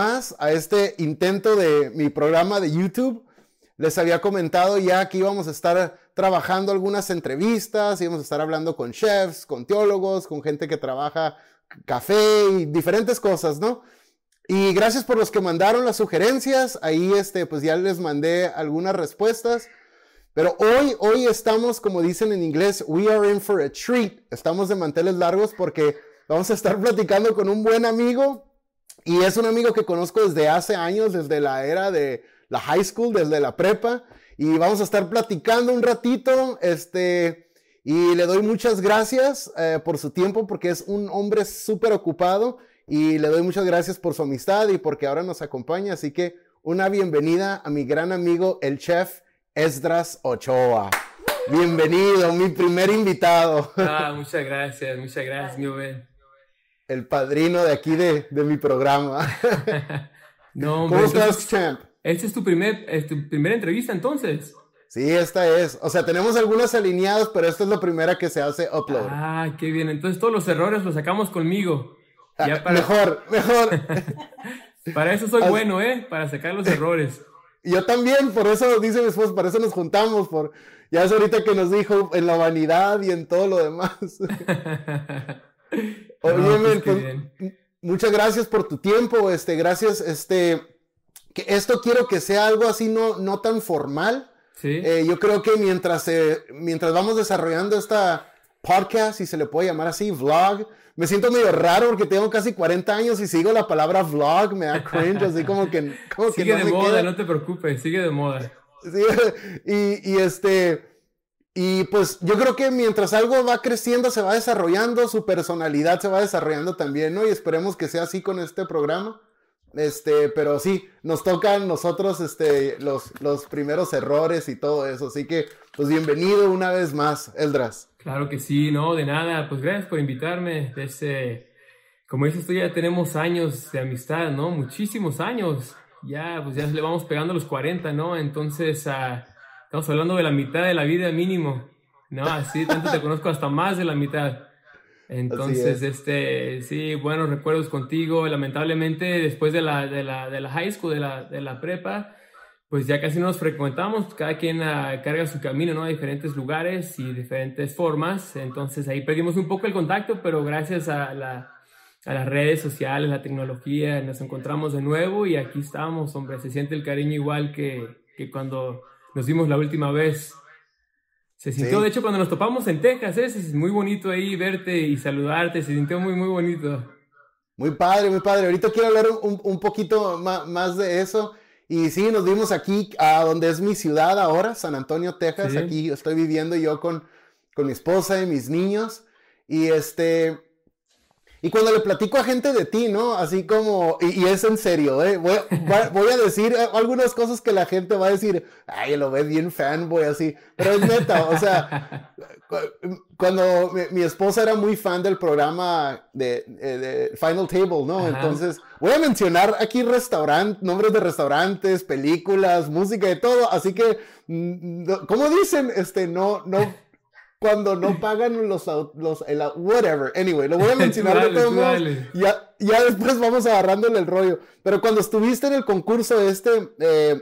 más a este intento de mi programa de YouTube. Les había comentado ya que íbamos a estar trabajando algunas entrevistas, íbamos a estar hablando con chefs, con teólogos, con gente que trabaja café y diferentes cosas, ¿no? Y gracias por los que mandaron las sugerencias. Ahí, este, pues ya les mandé algunas respuestas. Pero hoy, hoy estamos, como dicen en inglés, we are in for a treat. Estamos de manteles largos porque Vamos a estar platicando con un buen amigo y es un amigo que conozco desde hace años, desde la era de la high school, desde la prepa y vamos a estar platicando un ratito, este, y le doy muchas gracias eh, por su tiempo porque es un hombre súper ocupado y le doy muchas gracias por su amistad y porque ahora nos acompaña, así que una bienvenida a mi gran amigo, el chef Esdras Ochoa. Bienvenido, mi primer invitado. Ah, muchas gracias, muchas gracias, mi el padrino de aquí de, mi programa. no, ¿Cómo estás, champ? Esta es tu, primer, tu primera entrevista entonces. Sí, esta es. O sea, tenemos algunas alineadas, pero esta es la primera que se hace upload. Ah, qué bien. Entonces todos los errores los sacamos conmigo. Ah, mejor, mejor. para eso soy bueno, ¿eh? Para sacar los errores. Yo también, por eso dice mi esposo, para eso nos juntamos, por ya es ahorita que nos dijo en la vanidad y en todo lo demás. Oye, pues, muchas gracias por tu tiempo, este, gracias, este, que esto quiero que sea algo así no, no tan formal. Sí. Eh, yo creo que mientras, eh, mientras vamos desarrollando esta podcast, si se le puede llamar así, vlog, me siento medio raro porque tengo casi 40 años y sigo la palabra vlog, me da cringe, así como que... Como sigue de moda, no te preocupes, sigue de moda. Sí, y, y este... Y pues yo creo que mientras algo va creciendo, se va desarrollando, su personalidad se va desarrollando también, ¿no? Y esperemos que sea así con este programa. Este, pero sí, nos tocan nosotros este, los, los primeros errores y todo eso. Así que, pues bienvenido una vez más, Eldras. Claro que sí, no, de nada. Pues gracias por invitarme. Ese, como dices tú, ya tenemos años de amistad, ¿no? Muchísimos años. Ya, pues ya le vamos pegando los 40, ¿no? Entonces, uh, Estamos hablando de la mitad de la vida mínimo. No, así tanto te conozco hasta más de la mitad. Entonces, este, sí, buenos recuerdos contigo. Lamentablemente, después de la, de la, de la high school, de la, de la prepa, pues ya casi no nos frecuentamos. Cada quien uh, carga su camino, ¿no? A diferentes lugares y diferentes formas. Entonces, ahí perdimos un poco el contacto, pero gracias a, la, a las redes sociales, la tecnología, nos encontramos de nuevo y aquí estamos, hombre. Se siente el cariño igual que, que cuando nos vimos la última vez. Se sintió, de hecho, cuando nos topamos en Texas, ¿eh? es muy bonito ahí verte y saludarte, se sintió muy, muy bonito. Muy padre, muy padre. Ahorita quiero hablar un, un poquito más, más, de eso. Y sí, nos vimos aquí, a donde es mi ciudad ahora, San Antonio, Texas. Aquí estoy viviendo yo con, con mi esposa y mis niños. Y este, y cuando le platico a gente de ti, ¿no? Así como, y, es en serio, ¿eh? Voy, voy, a decir algunas cosas que la gente va a decir, ay, lo ve bien fanboy, así. Pero es neta, o sea, cuando mi, esposa era muy fan del programa de, de Final Table, ¿no? Entonces, voy a mencionar aquí restaurantes, nombres de restaurantes, películas, música y todo. Así que, mm, ¿cómo dicen? Este, no, no cuando no pagan los, los el, whatever. Anyway, lo voy a mencionar de todos modos. Ya, ya después vamos agarrándole el rollo. Pero cuando estuviste en el concurso este eh,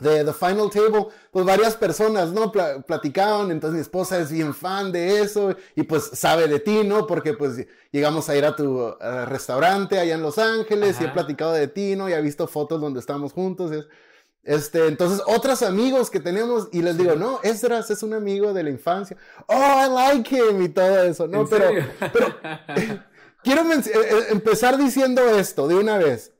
de The Final Table, pues varias personas, ¿no? platicaban, entonces mi esposa es bien fan de eso y pues sabe de ti, ¿no? Porque pues llegamos a ir a tu restaurante allá en Los Ángeles y he platicado de ti, ¿no? Y he visto fotos donde estamos juntos. Es, este, entonces, otros amigos que tenemos, y les digo, no, Esdras es un amigo de la infancia. Oh, I like him y todo eso, ¿no? Pero, quiero eh, eh, empezar diciendo esto de una vez.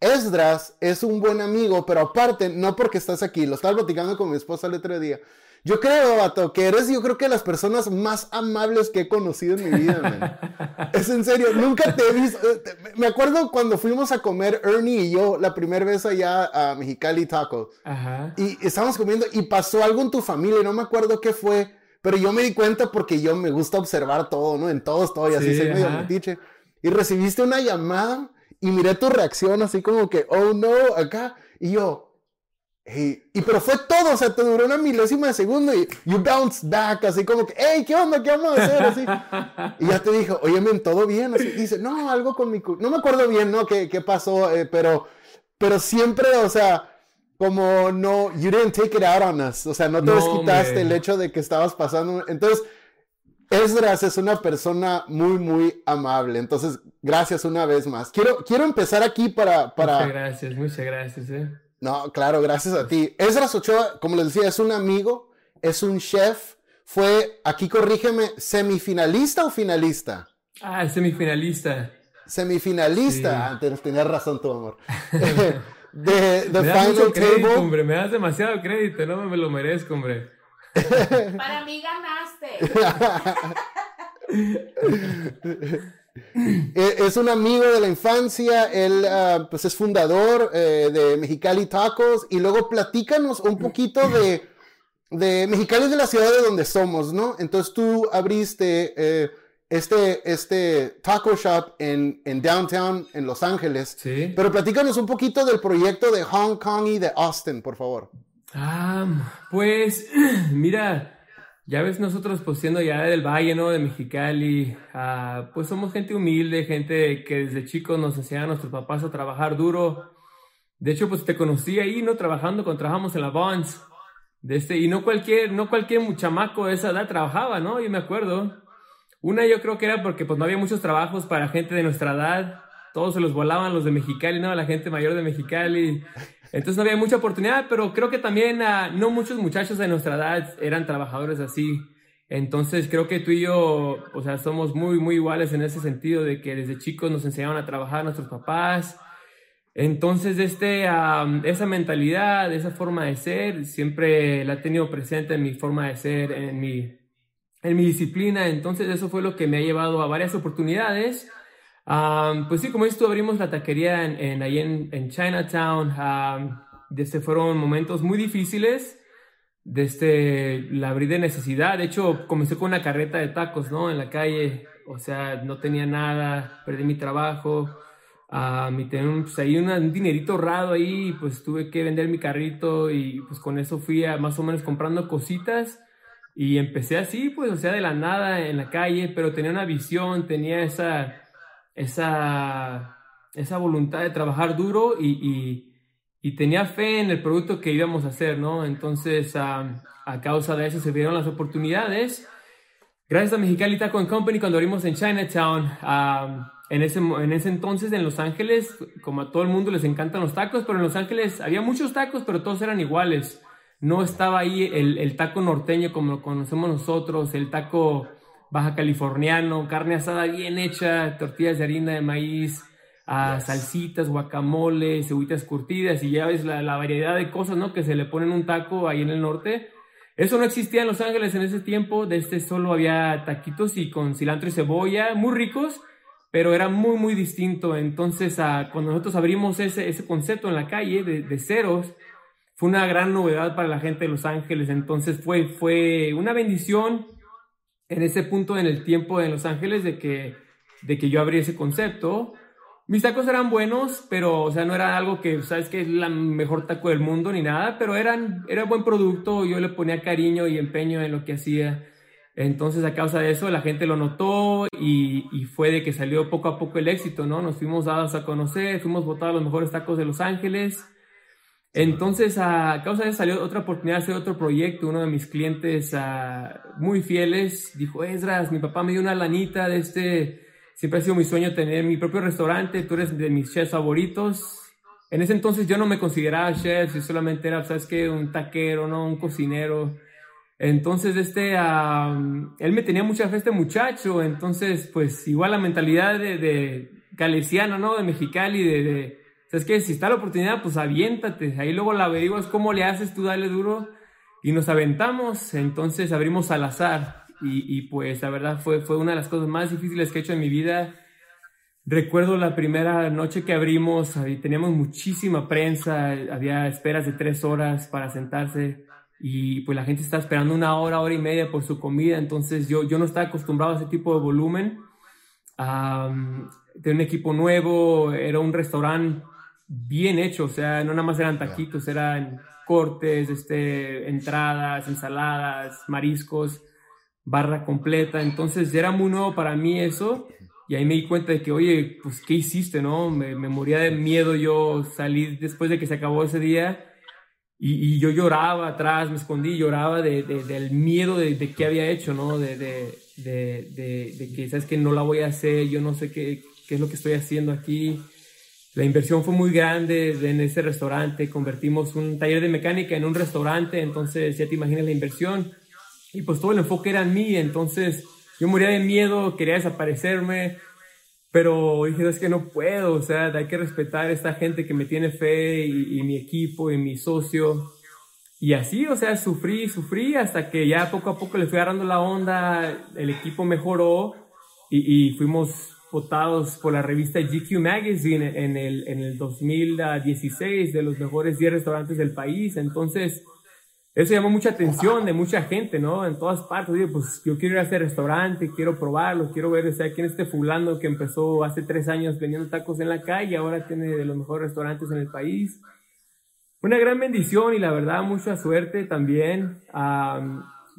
Esdras es un buen amigo, pero aparte, no porque estás aquí, lo estaba platicando con mi esposa el otro día. Yo creo, vato, que eres yo creo que las personas más amables que he conocido en mi vida, man. Es en serio, nunca te he visto. Eh, me acuerdo cuando fuimos a comer Ernie y yo la primera vez allá a Mexicali Taco. Ajá. Y estábamos comiendo y pasó algo en tu familia, no me acuerdo qué fue, pero yo me di cuenta porque yo me gusta observar todo, ¿no? En todos estoy así, soy medio metiche. Y recibiste una llamada y miré tu reacción así como que, oh no, acá. Y yo, Y, pero fue todo, o sea, te duró una milésima de segundo y you bounce back, así como que, hey, ¿qué onda? ¿Qué vamos a hacer? Así. Y ya te dijo, oye, men, ¿todo bien? Así, dice, no, algo con mi... No me acuerdo bien, ¿no? ¿Qué, qué pasó? Eh, pero, pero siempre, o sea, como no, you didn't take it out on us, o sea, no te desquitaste el hecho de que estabas pasando. Entonces, Esdras es una persona muy, muy amable. Entonces, gracias una vez más. Quiero, quiero empezar aquí para, para... Muchas gracias, muchas gracias. Eh. No, claro, gracias a ti. Esdras Ochoa, como les decía, es un amigo, es un chef. Fue, aquí corrígeme, semifinalista o finalista? Ah, semifinalista. Semifinalista. Sí. Ah, tenías razón tu amor. de The Final Table. hombre, me das demasiado crédito, no me lo merezco, hombre. Para mí ganaste. E, es un amigo de la infancia, él ah, pues es fundador eh, de Mexicali Tacos y luego platícanos un poquito de, de Mexicali de la ciudad de donde somos, ¿no? Entonces tú abriste eh, este, este taco shop en, en, downtown, en Los Ángeles. Sí. Pero platícanos un poquito del proyecto de Hong Kong y de Austin, por favor. Ah, pues mira, ya ves nosotros pues siendo ya del Valle, ¿no? De Mexicali, ah, pues somos gente humilde, gente que desde chicos nos enseñaron a nuestros papás a trabajar duro. De hecho, pues te conocí ahí, ¿no? Trabajando cuando trabajamos en la Bonds. De este, y no cualquier, no cualquier chamaco de esa edad trabajaba, ¿no? Yo me acuerdo. Una yo creo que era porque pues no había muchos trabajos para gente de nuestra edad. Todos se los volaban los de Mexicali, ¿no? La gente mayor de Mexicali. Entonces no había mucha oportunidad, pero creo que también uh, no muchos muchachos de nuestra edad eran trabajadores así. Entonces creo que tú y yo, o sea, somos muy, muy iguales en ese sentido de que desde chicos nos enseñaban a trabajar nuestros papás. Entonces, este, esa mentalidad, esa forma de ser, siempre la he tenido presente en mi forma de ser, en mi, en mi disciplina. Entonces, eso fue lo que me ha llevado a varias oportunidades pues sí, como dices abrimos la taquería en, ahí en, Chinatown. desde fueron momentos muy difíciles. Desde la abrí de necesidad. De hecho, comencé con una carreta de tacos, ¿no? En la calle. O sea, no tenía nada. Perdí mi trabajo. Um, y tenía pues, ahí un dinerito ahorrado ahí. Pues tuve que vender mi carrito. Y pues con eso fui a más o menos comprando cositas. Y empecé así, pues, o sea, de la nada en la calle. Pero tenía una visión, tenía esa esa, esa voluntad de trabajar duro y, y, tenía fe en el producto que íbamos a hacer, ¿no? Entonces, a causa de eso se vieron las oportunidades. Gracias a Mexicali Taco Company, cuando abrimos en Chinatown, en, ese, en ese entonces en Los Ángeles, como a todo el mundo les encantan los tacos, pero en Los Ángeles había muchos tacos, pero todos eran iguales. No estaba ahí el, el taco norteño como lo conocemos nosotros, el taco baja californiano, carne asada bien hecha, tortillas de harina de maíz, a salsitas, guacamole, cebollitas curtidas y ya ves la, variedad de cosas, ¿no? Que se le ponen un taco ahí en el norte. Eso no existía en Los Ángeles en ese tiempo, de este solo había taquitos y con cilantro y cebolla, muy ricos, pero era muy, muy distinto. Entonces, a, cuando nosotros abrimos ese, ese concepto en la calle de, de ceros, fue una gran novedad para la gente de Los Ángeles. Entonces, fue, fue una bendición en ese punto en el tiempo en Los Ángeles de que, de que yo abrí ese concepto. Mis tacos eran buenos, pero, o sea, no era algo que, sabes que es la mejor taco del mundo ni nada, pero eran, era buen producto, yo le ponía cariño y empeño en lo que hacía. Entonces, a causa de eso, la gente lo notó y, y fue de que salió poco a poco el éxito, ¿no? Nos fuimos dados a conocer, fuimos votados los mejores tacos de Los Ángeles. Entonces, a causa de eso salió otra oportunidad de hacer otro proyecto. Uno de mis clientes ah, muy fieles dijo, Esdras, mi papá me dio una lanita de este, siempre ha sido mi sueño tener mi propio restaurante, tú eres de mis chefs favoritos. En ese entonces yo no me consideraba chef, yo solamente era, ¿sabes qué? Un taquero, ¿no? Un cocinero. Entonces, este, él me tenía mucha fe, este muchacho. Entonces, pues, igual la mentalidad de, de ¿no? De Mexicali, de, de es que si está la oportunidad, pues aviéntate. Ahí luego la averiguas cómo le haces tú, dale duro. Y nos aventamos. Entonces abrimos al azar. Y, pues la verdad fue, fue una de las cosas más difíciles que he hecho en mi vida. Recuerdo la primera noche que abrimos, teníamos muchísima prensa, había esperas de tres horas para sentarse y pues la gente estaba esperando una hora, hora y media por su comida, entonces yo, yo no estaba acostumbrado a ese tipo de volumen. Um, de un equipo nuevo, era un restaurante bien hecho, o sea, no nada más eran taquitos, eran cortes, este, entradas, ensaladas, mariscos, barra completa, entonces era muy nuevo para mí eso, y ahí me di cuenta de que, oye, pues, ¿qué hiciste, no? Me, me moría de miedo yo salí después de que se acabó ese día, y, yo lloraba atrás, me escondí, lloraba de, del miedo de, de, qué había hecho, ¿no? De, de, que, ¿sabes que No la voy a hacer, yo no sé qué, qué es lo que estoy haciendo aquí. La inversión fue muy grande en ese restaurante, convertimos un taller de mecánica en un restaurante, entonces ya te imaginas la inversión. Y pues todo el enfoque era en mí, entonces yo moría de miedo, quería desaparecerme, pero dije, es que no puedo, o sea, hay que respetar a esta gente que me tiene fe y, mi equipo y mi socio. Y así, o sea, sufrí, sufrí hasta que ya poco a poco le fui agarrando la onda, el equipo mejoró y, fuimos votados por la revista GQ Magazine en el, en el 2016 de los mejores 10 restaurantes del país. Entonces, eso llamó mucha atención de mucha gente, ¿no? En todas partes. Oye, pues yo quiero ir a ese restaurante, quiero probarlo, quiero ver, o sea, quién es este fulano que empezó hace tres años vendiendo tacos en la calle, ahora tiene de los mejores restaurantes en el país. Una gran bendición y la verdad mucha suerte también.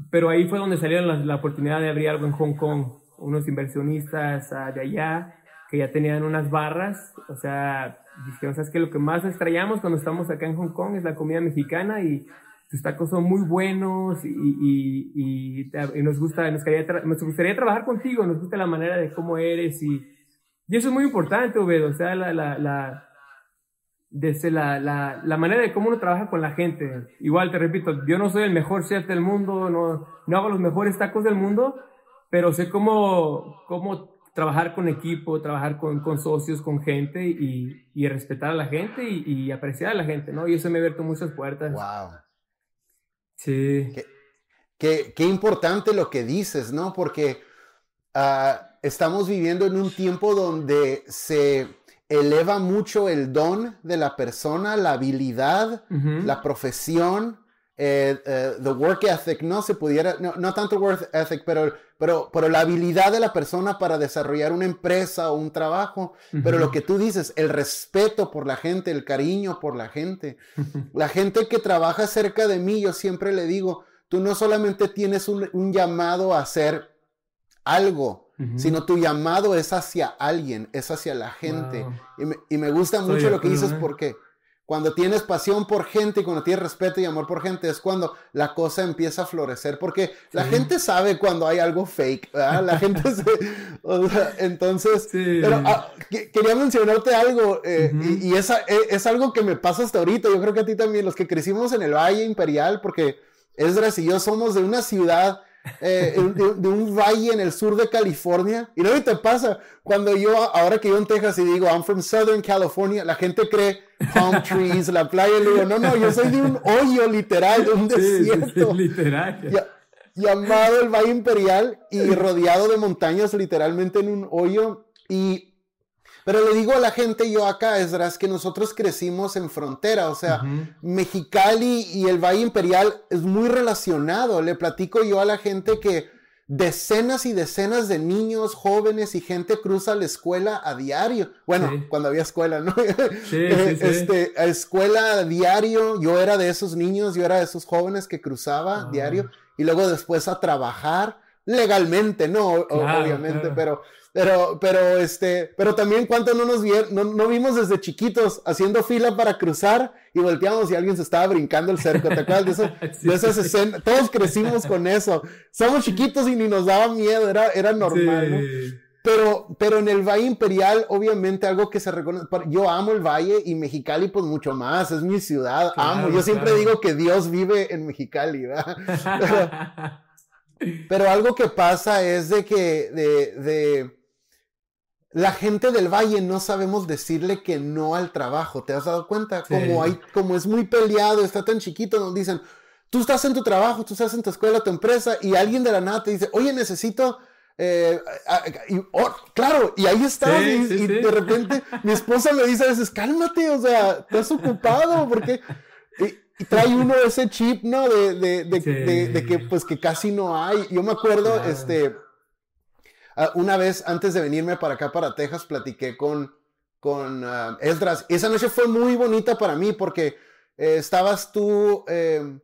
pero ahí fue donde salió la, oportunidad de abrir algo en Hong Kong. Unos inversionistas ah, de allá que ya tenían unas barras, o sea, dijeron, ¿sabes qué? Lo que más extrañamos cuando estamos acá en Hong Kong es la comida mexicana y tus tacos son muy buenos y, y, y, nos, gusta, nos, nos, gustaría trabajar contigo, nos gusta la manera de cómo eres y, y eso es muy importante, Obed, o sea, la, la, la, desde la, la, la, manera de cómo uno trabaja con la gente. Igual te repito, yo no soy el mejor chef del mundo, no, no hago los mejores tacos del mundo, pero sé cómo, cómo trabajar con equipo, trabajar con, con socios, con gente y, y, respetar a la gente y, apreciar a la gente, ¿no? Y eso me ha abierto muchas puertas. Wow. Sí. Qué, qué, importante lo que dices, ¿no? Porque ah, estamos viviendo en un tiempo donde se eleva mucho el don de la persona, la habilidad, la profesión, eh, eh, the work ethic, no se pudiera, no, tanto work ethic, pero, pero, pero la habilidad de la persona para desarrollar una empresa o un trabajo, pero lo que tú dices, el respeto por la gente, el cariño por la gente, la gente que trabaja cerca de mí, yo siempre le digo, tú no solamente tienes un, llamado a hacer algo, sino tu llamado es hacia alguien, es hacia la gente. Y, me, gusta mucho lo que dices porque cuando tienes pasión por gente y cuando tienes respeto y amor por gente es cuando la cosa empieza a florecer. Porque la gente sabe cuando hay algo fake, ¿verdad? La gente se... entonces, pero ah, quería mencionarte algo eh, y, esa, e, es, algo que me pasa hasta ahorita. Yo creo que a ti también, los que crecimos en el Valle Imperial, porque Esdras y yo somos de una ciudad eh, de, un valle en el sur de California. Y no te pasa, cuando yo, ahora que yo en Texas y digo, I'm from Southern California, la gente cree palm trees, la playa, le digo, no, no, yo soy de un hoyo literal, de un desierto. literal. llamado el Valle Imperial y rodeado de montañas, literalmente en un hoyo. Y pero le digo a la gente yo acá, Esdras, que nosotros crecimos en frontera, o sea, Mexicali y el Valle Imperial es muy relacionado. Le platico yo a la gente que decenas y decenas de niños, jóvenes y gente cruza la escuela a diario. Bueno, cuando había escuela, ¿no? Sí, este, a escuela a diario, yo era de esos niños, yo era de esos jóvenes que cruzaba a diario y luego después a trabajar legalmente, no, obviamente, pero pero, pero, este, pero también cuánto no nos vieron, no, vimos desde chiquitos haciendo fila para cruzar y volteamos y alguien se estaba brincando el cerco. ¿Te acuerdas de, eso, de esas escenas? Todos crecimos con eso. Somos chiquitos y ni nos daba miedo, era, era normal, ¿no? Pero, pero en el Valle Imperial, obviamente, algo que se reconoce. Yo amo el Valle y Mexicali, pues mucho más. Es mi ciudad. amo. Yo siempre digo que Dios vive en Mexicali, ¿verdad? Pero, pero algo que pasa es de que, de, de la gente del valle no sabemos decirle que no al trabajo. ¿Te has dado cuenta? Como, hay, como es muy peleado, está tan chiquito, nos dicen, tú estás en tu trabajo, tú estás en tu escuela, tu empresa, y alguien de la nada te dice, oye, necesito... Eh, oh, claro, y ahí estás, y, de repente mi esposa me dice a veces, cálmate, o sea, estás ocupado, porque... Y, trae uno ese chip, ¿no? De, de, de, que, pues, que casi no hay. Yo me acuerdo, este una vez antes de venirme para acá, para Texas, platiqué con, con uh, Esdras. Esa noche fue muy bonita para mí porque eh, estabas tú, eh,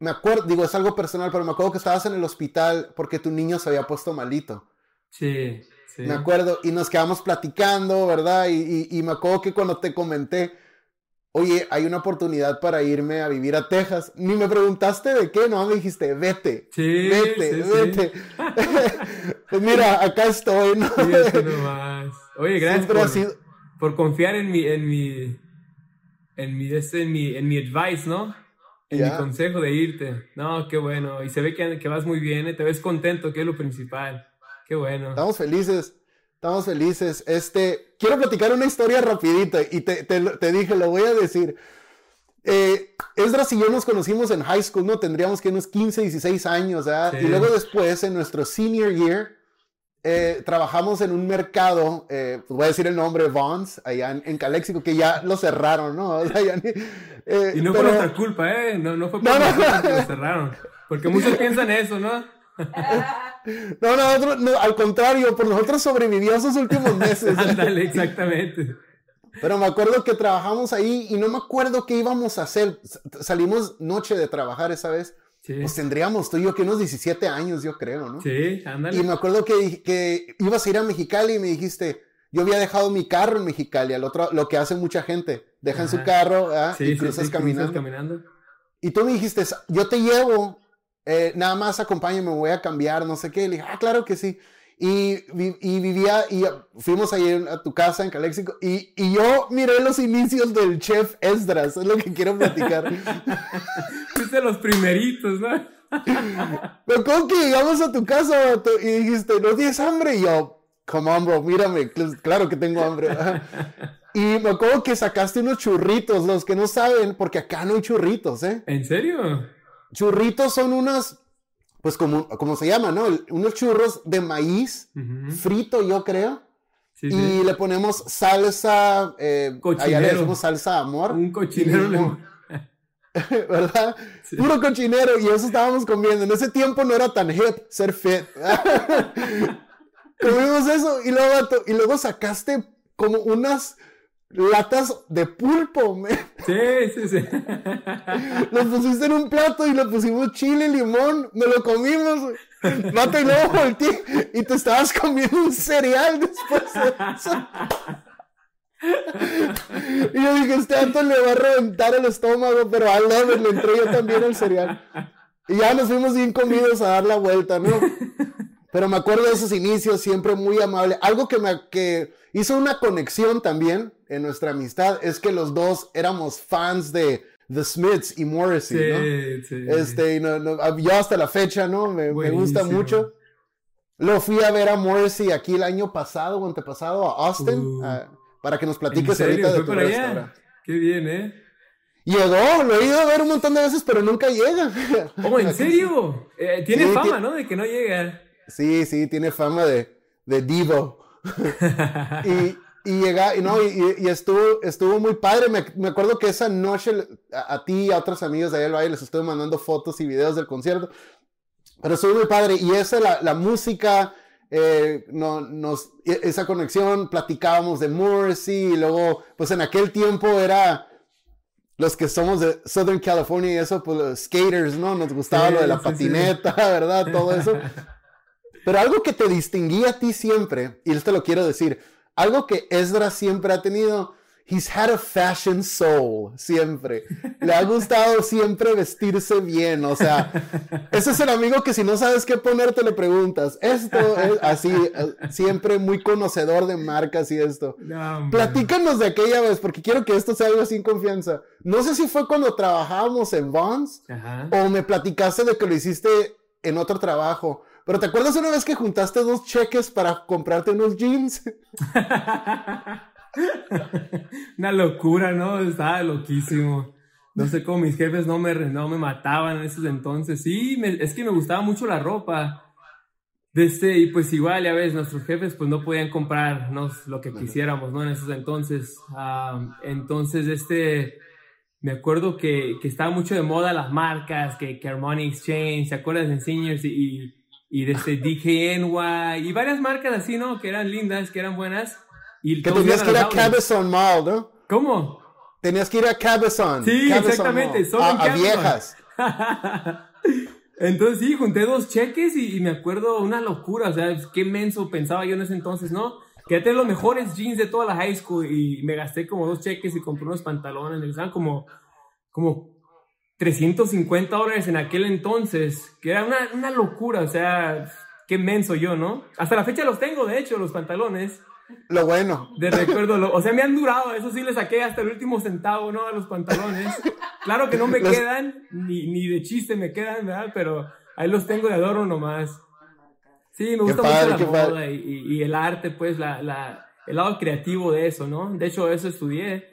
me acuerdo, digo, es algo personal, pero me acuerdo que estabas en el hospital porque tu niño se había puesto malito. Sí, sí. Me acuerdo, y nos quedamos platicando, ¿verdad? Y, y, y me acuerdo que cuando te comenté, oye, hay una oportunidad para irme a vivir a Texas. Ni me preguntaste de qué, no, me dijiste, vete. Sí, vete, sí, vete. pues mira, acá estoy, ¿no? Nomás. Oye, gracias por, ha sido- por confiar en mi, en mi, en mi, este, en mi, en mi advice, ¿no? En mi consejo de irte. No, qué bueno. Y se ve que, que vas muy bien, ¿eh? te ves contento, que es lo principal. Qué bueno. Estamos felices, estamos felices. Este, quiero platicar una historia rapidita y te, te, te dije, lo voy a decir. Eh, Esdras y yo nos conocimos en high school, ¿no? Tendríamos que unos 15, 16 años, ¿verdad? Sí. Y luego después, en nuestro senior year, eh, trabajamos en un mercado, eh, pues voy a decir el nombre, Vons, allá en, en Calexico, que ya lo cerraron, ¿no? O sea, ya ni- eh, Y no pero- fue nuestra culpa, ¿eh? No, no fue por No, no. que lo cerraron. Porque muchos piensan eso, ¿no? No, no, nosotros- no, al contrario, por nosotros sobrevivió esos últimos meses. Ándale, exactamente. Pero me acuerdo que trabajamos ahí y no me acuerdo qué íbamos a hacer. Salimos noche de trabajar esa vez. Sí, Pues tendríamos tú y yo que unos 17 años, yo creo, ¿no? sí, Y ándale. me acuerdo que, que ibas a ir a Mexicali y me dijiste, yo había dejado mi carro en Mexicali, al otro, lo que hace mucha gente, dejan su carro ¿ah? Sí, y sí, cruzas sí, caminando. caminando. Y tú me dijiste, yo te llevo, eh, nada más acompáñame, me voy a cambiar, no sé qué. Le dije, ah, claro que sí. Y, vi- y vivía, y fuimos ahí a tu casa en Calexico, y, y yo miré los inicios del chef Esdras, es lo que quiero platicar. Fuiste los primeritos, ¿no? Me acuerdo que llegamos a tu casa y dijiste, ¿no tienes hambre? Y yo, come on, bro, mírame, cl- claro que tengo hambre. y me acuerdo que sacaste unos churritos, los que no saben, porque acá no hay churritos, ¿eh? ¿En serio? Churritos son unas, pues como, como se llama, ¿no? El- Unos churros de maíz frito, yo creo. Sí, Y sí. le ponemos salsa, eh, allá le decimos salsa amor. Un cochinero limón. ¿Verdad? Puro cochinero y eso estábamos comiendo. En ese tiempo no era tan hip ser fit. Comimos eso y luego, y luego sacaste como unas latas de pulpo. me- Sí, sí, sí. Lo pusiste en un plato y le pusimos chile limón. Me lo comimos. Vato, y luego volteé y te estabas comiendo un cereal después de eso. Y yo dije, este vato le va a reventar el estómago, pero a love le entré yo también el cereal. Y ya nos fuimos bien comidos a dar la vuelta, ¿no? Pero me acuerdo de esos inicios, siempre muy amable. Algo que me que hizo una conexión también en nuestra amistad es que los dos éramos fans de The Smiths y Morrissey, ¿no? Sí, sí. Este, y no, no, yo hasta la fecha, ¿no? Me, me gusta mucho. Lo fui a ver a Morrissey aquí el año pasado o antepasado a Austin Uh. para que nos ¿En platiques ahorita de ¿Fue tu allá? Qué bien, ¿eh? Llegó, lo he ido a ver un montón de veces, pero nunca llega. Oh, ¿en serio? Eh, tiene Sí, fama, ¿no? De que no llega. Sí, sí, tiene fama de, de divo. y, y llega, y no, y, y estuvo, estuvo muy padre. Me, me acuerdo que esa noche a, a ti y a otros amigos de ahí del les estuve mandando fotos y videos del concierto. Pero estuvo muy padre. Y esa, la, la música, eh, no, nos, e- esa conexión, platicábamos de Morrissey y luego, pues en aquel tiempo era los que somos de Southern California y eso, pues los skaters, ¿no? Nos gustaba Sí, lo de la sí, sí. patineta, ¿verdad? Todo eso. Pero algo que te distinguía a ti siempre, y esto lo quiero decir, algo que Ezra siempre ha tenido, he's had a fashion soul, siempre. Le ha gustado siempre vestirse bien, o sea, ese es el amigo que si no sabes qué ponerte le preguntas. Esto es así, eh, siempre muy conocedor de marcas y esto. No. Platícanos de aquella vez, porque quiero que esto sea algo sin confianza. No sé si fue cuando trabajábamos en Vons o me platicaste de que lo hiciste en otro trabajo. Pero ¿te acuerdas una vez que juntaste dos cheques para comprarte unos jeans? Una locura, ¿no? Estaba loquísimo. No sé cómo mis jefes no me, no me mataban en esos entonces. Sí, me- es que me gustaba mucho la ropa. Desde, y pues igual, ya ves, nuestros jefes pues no podían comprarnos lo que quisiéramos, ¿no? En esos entonces. Entonces, este, me acuerdo que, que estaba mucho de moda las marcas, que, que Armani Exchange, ¿te acuerdas de Seniors? Y, y, y desde DKNY y varias marcas así, ¿no? Que eran lindas, que eran buenas. Y que tenías que ir a Cabezon Mall, ¿no? ¿Cómo? Tenías que ir a Cabezon. Sí, exactamente. Solo a, a viejas. Entonces sí, junté dos cheques y, me acuerdo una locura, o sea, qué menso pensaba yo en ese entonces, ¿no? Que tener los mejores jeans de toda la high school y me gasté como dos cheques y compré unos pantalones, me como, como 350 dólares en aquel entonces, que era una, una locura, o sea, qué menso yo, ¿no? Hasta la fecha los tengo, de hecho, los pantalones. Lo bueno. De recuerdo, o sea, me han durado, eso sí le saqué hasta el último centavo, ¿no? A los pantalones. Claro que no me quedan, ni, ni de chiste me quedan, ¿verdad? Pero ahí los tengo de adorno nomás. Sí, me gusta mucho la moda y, y, el arte, pues, la, la, el lado creativo de eso, ¿no? De hecho, eso estudié.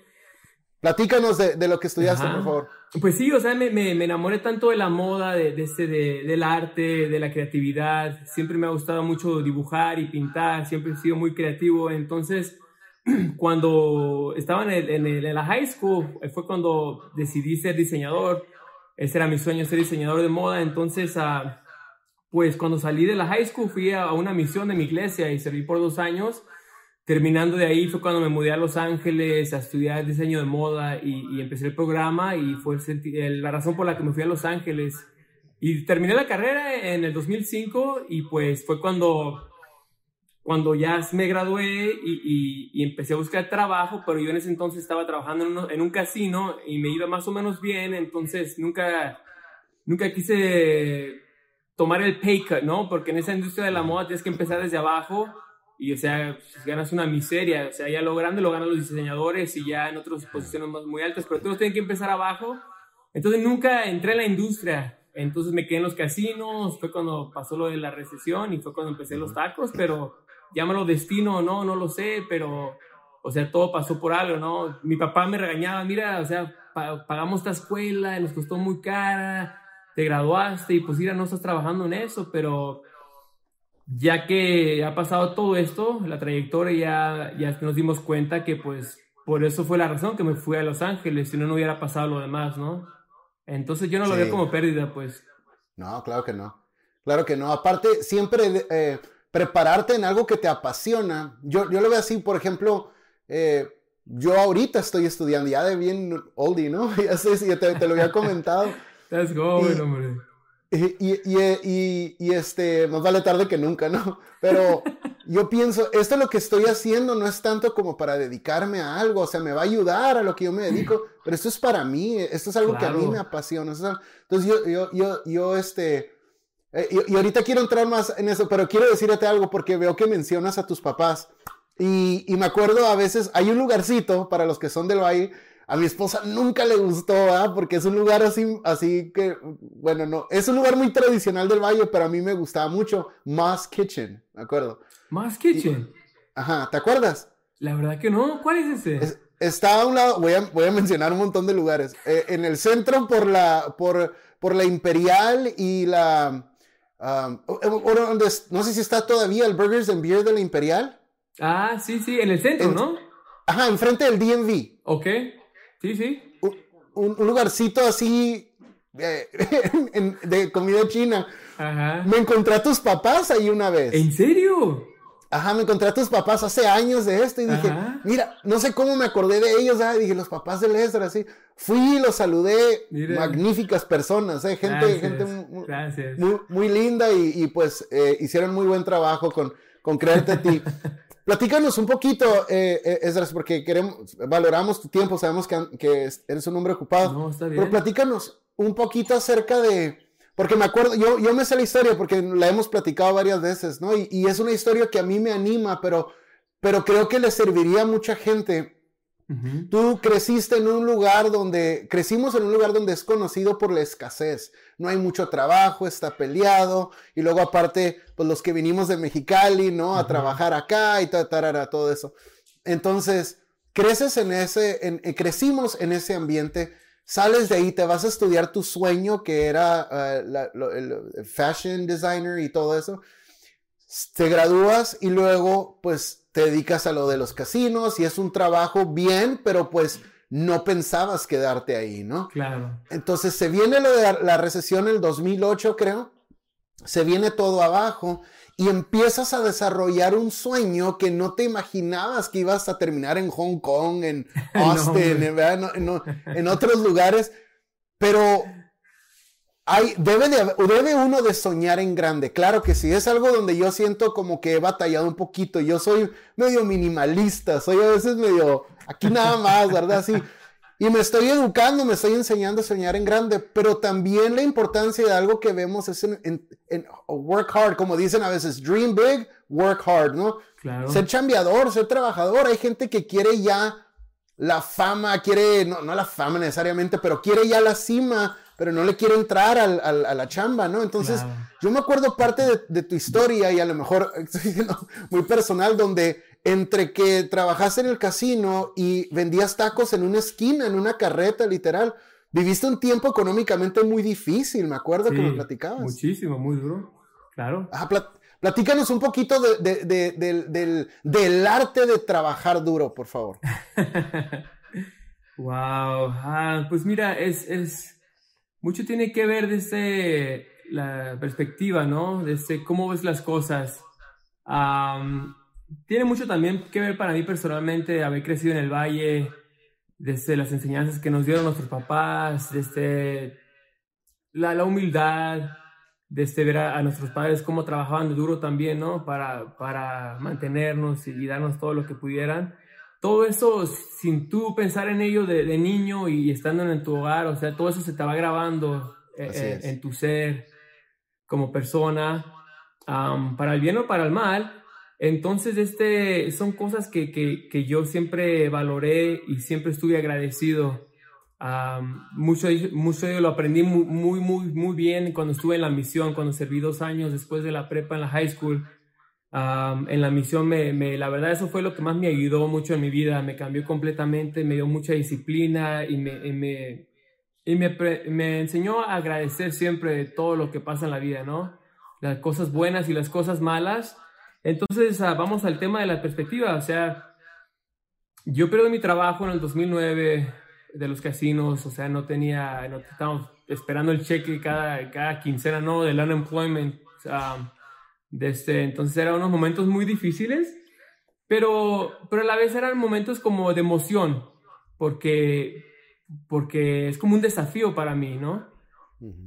Platícanos de, de lo que estudiaste, por favor. Pues sí, o sea, me, me, me enamoré tanto de la moda, de, de este, de, del arte, de la creatividad. Siempre me ha gustado mucho dibujar y pintar, siempre he sido muy creativo. Entonces, cuando estaba en, el, en, el, en la high school, fue cuando decidí ser diseñador. Ese era mi sueño, ser diseñador de moda. Entonces, uh, pues cuando salí de la high school, fui a una misión de mi iglesia y serví por dos años terminando de ahí fue cuando me mudé a Los Ángeles a estudiar diseño de moda y, empecé el programa y fue la razón por la que me fui a Los Ángeles. Y terminé la carrera en el 2005 y pues fue cuando, cuando ya me gradué y, y, empecé a buscar trabajo, pero yo en ese entonces estaba trabajando en, en, un casino y me iba más o menos bien, entonces nunca, nunca quise tomar el pay cut, ¿no? Porque en esa industria de la moda tienes que empezar desde abajo y o sea, pues, ganas una miseria, o sea, ya lo grande lo ganan los diseñadores y ya en otras posiciones más muy altas, pero todos tienen que empezar abajo. Entonces nunca entré en la industria, entonces me quedé en los casinos, fue cuando pasó lo de la recesión y fue cuando empecé los tacos, pero llámalo destino o no, no lo sé, pero, o sea, todo pasó por algo, ¿no? Mi papá me regañaba, mira, o sea, pagamos esta escuela, nos costó muy cara, te graduaste y pues mira, no estás trabajando en eso, pero ya que ha pasado todo esto, la trayectoria, ya, ya nos dimos cuenta que pues por eso fue la razón que me fui a Los Ángeles, si no, no hubiera pasado lo demás, ¿no? Entonces yo no lo veo como pérdida, pues. No, claro que no. Claro que no. Aparte, siempre eh, prepararte en algo que te apasiona. Yo, yo lo veo así, por ejemplo, eh, yo ahorita estoy estudiando, ya de bien oldie, ¿no? Ya sé si te, te, lo había comentado. Let's go, hombre. Y, y, y, este, más vale tarde que nunca, ¿no? Pero yo pienso, esto lo que estoy haciendo no es tanto como para dedicarme a algo, o sea, me va a ayudar a lo que yo me dedico, pero esto es para mí, esto es algo que a mí me apasiona. Entonces yo, yo, yo, yo este, eh, y, ahorita quiero entrar más en eso, pero quiero decirte algo porque veo que mencionas a tus papás. Y, y me acuerdo a veces, hay un lugarcito para los que son del valle a mi esposa nunca le gustó, ¿ah? Porque es un lugar así, así que, bueno, no, es un lugar muy tradicional del valle, pero a mí me gustaba mucho. Moss Kitchen, ¿me acuerdo? Moss Kitchen. ajá, ¿te acuerdas? La verdad que no, ¿cuál es ese? está a un lado, voy a, voy a mencionar un montón de lugares. Eh, en el centro por la, por, por la Imperial y la... Um, no sé si está todavía el Burgers and Beer de la Imperial. Ah, sí, sí, en el centro, ¿no? Ajá, enfrente del DMV. Ok. Sí, sí. Un, lugarcito así eh, de comida china. Ajá. Me encontré a tus papás ahí una vez. ¿En serio? Ajá, me encontré a tus papás hace años de esto y dije, mira, no sé cómo me acordé de ellos, ¿sabes? dije, los papás de Lester, así. Fui y los saludé, magníficas personas, ¿eh? gente, gente muy, muy, linda y, pues eh, hicieron muy buen trabajo con, con creerte a ti. Platícanos un poquito, eh, eh porque queremos, valoramos tu tiempo, sabemos que, que, eres un hombre ocupado. No, está bien. Pero platícanos un poquito acerca de, porque me acuerdo, yo, yo me sé la historia porque la hemos platicado varias veces, ¿no? Y, y es una historia que a mí me anima, pero, pero creo que le serviría a mucha gente Tú creciste en un lugar donde, crecimos en un lugar donde es conocido por la escasez. No hay mucho trabajo, está peleado. Y luego aparte, pues los que vinimos de Mexicali, ¿no? A trabajar acá y tarara, todo eso. Entonces, creces en ese, en, eh, crecimos en ese ambiente. Sales de ahí, te vas a estudiar tu sueño, que era eh, el fashion designer y todo eso. Te gradúas y luego, pues, te dedicas a lo de los casinos y es un trabajo bien, pero pues no pensabas quedarte ahí, ¿no? Claro. Entonces se viene lo de la recesión en el 2008, creo. Se viene todo abajo y empiezas a desarrollar un sueño que no te imaginabas que ibas a terminar en Hong Kong, en Austin, en, otros lugares, pero hay, debe, debe uno de soñar en grande, claro que sí, es algo donde yo siento como que he batallado un poquito, yo soy medio minimalista, soy a veces medio, aquí nada más, ¿verdad? Sí. Y me estoy educando, me estoy enseñando a soñar en grande, pero también la importancia de algo que vemos es en, work hard, como dicen a veces, dream big, work hard, ¿no? Claro. Ser chambeador, ser trabajador. Hay gente que quiere ya la fama, quiere, no, no la fama necesariamente, pero quiere ya la cima, pero no le quiere entrar al, a la chamba, ¿no? Entonces, yo me acuerdo parte de, de, tu historia y a lo mejor estoy muy personal, donde entre que trabajaste en el casino y vendías tacos en una esquina, en una carreta, literal. Viviste un tiempo económicamente muy difícil, me acuerdo que me platicabas. Muchísimo, muy duro, claro. Platícanos un poquito del, arte de trabajar duro, por favor. wow, ah, pues mira, es, es, mucho tiene que ver desde la perspectiva, ¿no? Desde cómo ves las cosas tiene mucho también que ver para mí personalmente haber crecido en el valle, desde las enseñanzas que nos dieron nuestros papás, desde la, la humildad, desde ver a, nuestros padres cómo trabajaban de duro también, ¿no? Para, para mantenernos y, darnos todo lo que pudieran. Todo eso sin tú pensar en ello de, niño y estando en tu hogar, o sea, todo eso se te va grabando eh, eh, en tu ser como persona, para el bien o para el mal entonces, este, son cosas que, que, yo siempre valoré y siempre estuve agradecido. Mucho, mucho de lo aprendí muy, muy, muy, bien cuando estuve en la misión, cuando serví dos años después de la prepa en la high school. en la misión, me, la verdad, eso fue lo que más me ayudó mucho en mi vida. Me cambió completamente, me dio mucha disciplina y me, y me, y me, me enseñó a agradecer siempre todo lo que pasa en la vida, ¿no? Las cosas buenas y las cosas malas entonces, ah, vamos al tema de la perspectiva. O sea, yo perdí mi trabajo en el 2009 de los casinos, o sea, no tenía, no estábamos esperando el cheque cada, cada quincena, ¿no? Del unemployment. Sea, desde, entonces eran unos momentos muy difíciles, pero, pero a la vez eran momentos como de emoción, porque, porque es como un desafío para mí, ¿no?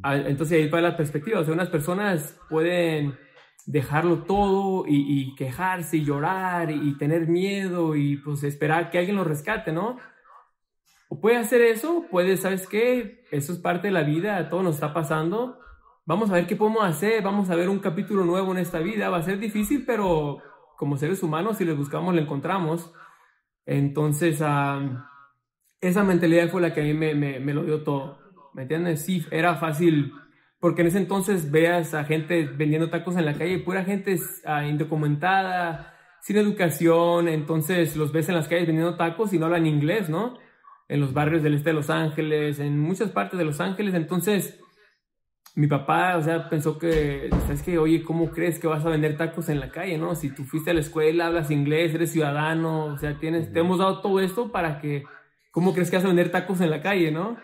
Entonces ahí para la perspectiva, o sea, unas personas pueden dejarlo todo y, quejarse y llorar y, tener miedo y pues esperar que alguien lo rescate, ¿no? O puede hacer eso, puede, ¿sabes qué? Eso es parte de la vida, todo nos está pasando. Vamos a ver qué podemos hacer, vamos a ver un capítulo nuevo en esta vida. Va a ser difícil, pero como seres humanos, si le buscamos, lo encontramos. Entonces, esa mentalidad fue la que a mí me lo dio todo. ¿Me entiendes? Sí, era fácil porque en ese entonces veas a gente vendiendo tacos en la calle, pura gente uh, indocumentada, sin educación, entonces los ves en las calles vendiendo tacos y no hablan inglés, ¿no? En los barrios del este de Los Ángeles, en muchas partes de Los Ángeles, entonces mi papá, o sea, pensó que, ¿sabes que Oye, ¿cómo crees que vas a vender tacos en la calle, no? Si tú fuiste a la escuela, hablas inglés, eres ciudadano, o sea, tienes, te hemos dado todo esto para que, ¿cómo crees que vas a vender tacos en la calle, no?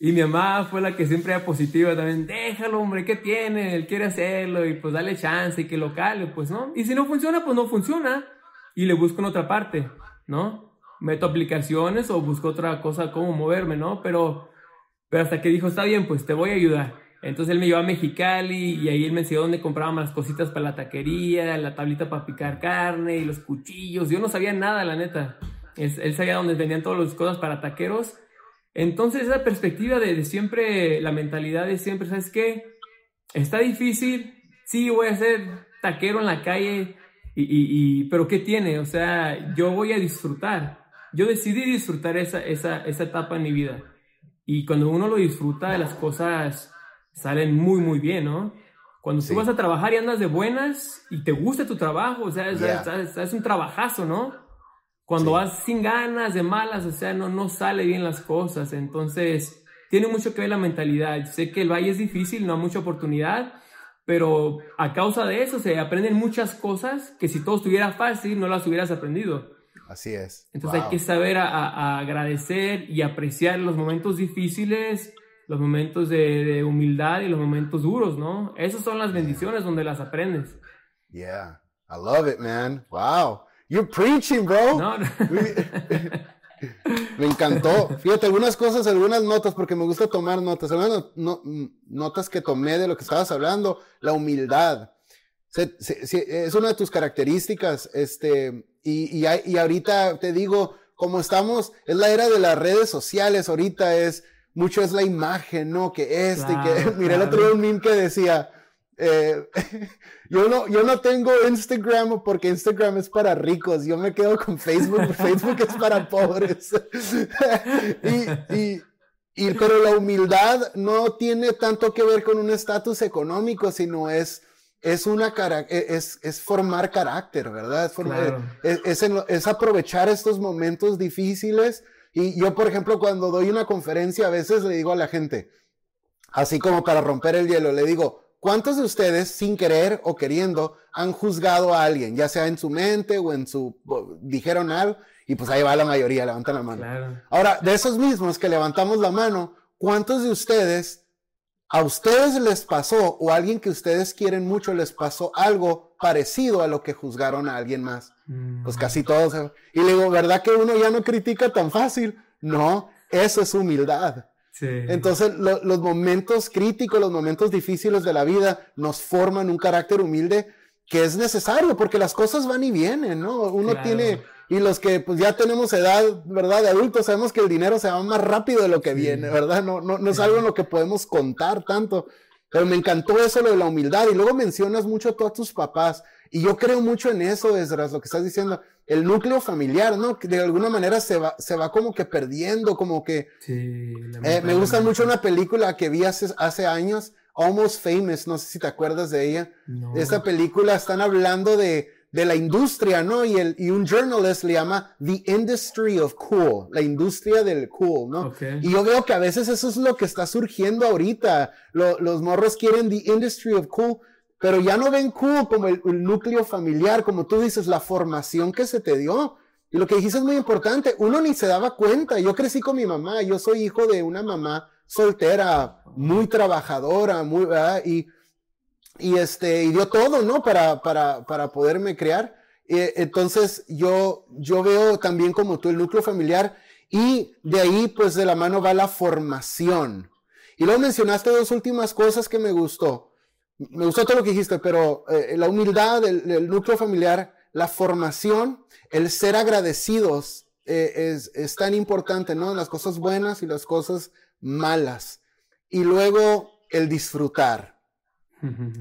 Y mi mamá fue la que siempre era positiva también. Déjalo, hombre, ¿qué tiene? Él quiere hacerlo y pues dale chance y que lo cale, pues no. Y si no funciona, pues no funciona. Y le busco en otra parte, ¿no? Meto aplicaciones o busco otra cosa, cómo moverme, ¿no? Pero, pero hasta que dijo, está bien, pues te voy a ayudar. Entonces él me llevó a Mexicali y ahí él me enseñó dónde compraban las cositas para la taquería, la tablita para picar carne y los cuchillos. Yo no sabía nada, la neta. Él, sabía dónde vendían todas las cosas para taqueros entonces esa perspectiva de, siempre, la mentalidad de siempre, ¿sabes qué? Está difícil, sí, voy a ser taquero en la calle, y, pero ¿qué tiene? O sea, yo voy a disfrutar. Yo decidí disfrutar esa, esa, esa etapa en mi vida. Y cuando uno lo disfruta, las cosas salen muy, muy bien, ¿no? Cuando tú vas a trabajar y andas de buenas y te gusta tu trabajo, o sea, es un trabajazo, ¿no? Cuando vas sin ganas, de malas, o sea, no, no sale bien las cosas. Entonces, tiene mucho que ver la mentalidad. Sé que el valle es difícil, no hay mucha oportunidad, pero a causa de eso se aprenden muchas cosas que si todo estuviera fácil, no las hubieras aprendido. Así es. Entonces hay que saber a, agradecer y apreciar los momentos difíciles, los momentos de, de, humildad y los momentos duros, ¿no? Esas son las bendiciones donde las aprendes. Yeah, I love it, man. Wow. You're preaching, bro. No, no. me encantó. Fíjate, algunas cosas, algunas notas, porque me gusta tomar notas. Algunas notas que tomé de lo que estabas hablando, la humildad. es una de tus características, este, y, y, ahorita te digo, como estamos, es la era de las redes sociales, ahorita es, mucho es la imagen, ¿no? Que este, que, mira, el otro día un meme que decía, eh, yo, no, yo no tengo Instagram porque Instagram es para ricos. Yo me quedo con Facebook. Facebook es para pobres. y, y, pero la humildad no tiene tanto que ver con un estatus económico, sino es, es, una e, es, es formar carácter, ¿verdad? Es, es, es, aprovechar estos momentos difíciles. Y yo, por ejemplo, cuando doy una conferencia, a veces le digo a la gente, así como para romper el hielo, le digo, ¿Cuántos de ustedes, sin querer o queriendo, han juzgado a alguien, ya sea en su mente o en su, dijeron algo, y pues ahí va la mayoría, levantan la mano. Ahora, de esos mismos que levantamos la mano, ¿cuántos de ustedes, a ustedes les pasó o a alguien que ustedes quieren mucho les pasó algo parecido a lo que juzgaron a alguien más? Pues casi mm. todos. Y le digo, ¿verdad que uno ya no critica tan fácil? No, eso es humildad. Entonces, los momentos críticos, los momentos difíciles de la vida nos forman un carácter humilde que es necesario porque las cosas van y vienen, ¿no? Uno tiene, y los que pues ya tenemos edad, ¿verdad? De adultos, sabemos que el dinero se va más rápido de lo que viene, ¿verdad? No, no, no es algo en lo que podemos contar tanto. Pero me encantó eso lo de la humildad. Y luego mencionas mucho a todos tus papás. Y yo creo mucho en eso, Esdras, lo que estás diciendo. El núcleo familiar, ¿no? Que de alguna manera se va, se va como que perdiendo, como que... Sí, eh, me gusta mucho una película que vi hace, hace años, Almost Famous, no sé si te acuerdas de ella. Esta película están hablando de, de la industria, ¿no? Y, el, y un journalist le llama The Industry of Cool, la industria del cool, ¿no? Y yo veo que a veces eso es lo que está surgiendo ahorita. los morros quieren The Industry of Cool, pero ya no ven cool como el, núcleo familiar, como tú dices, la formación que se te dio. Y lo que dijiste es muy importante, uno ni se daba cuenta. Yo crecí con mi mamá, yo soy hijo de una mamá soltera, muy trabajadora, muy, ¿verdad? Y y este, y dio todo, ¿no? Para, para, para poderme crear. Eh, entonces, yo, yo veo también como tú el núcleo familiar y de ahí, pues de la mano va la formación. Y luego mencionaste dos últimas cosas que me gustó. Me gustó todo lo que dijiste, pero eh, la humildad, el, núcleo familiar, la formación, el ser agradecidos eh, es, es tan importante, ¿no? Las cosas buenas y las cosas malas. Y luego el disfrutar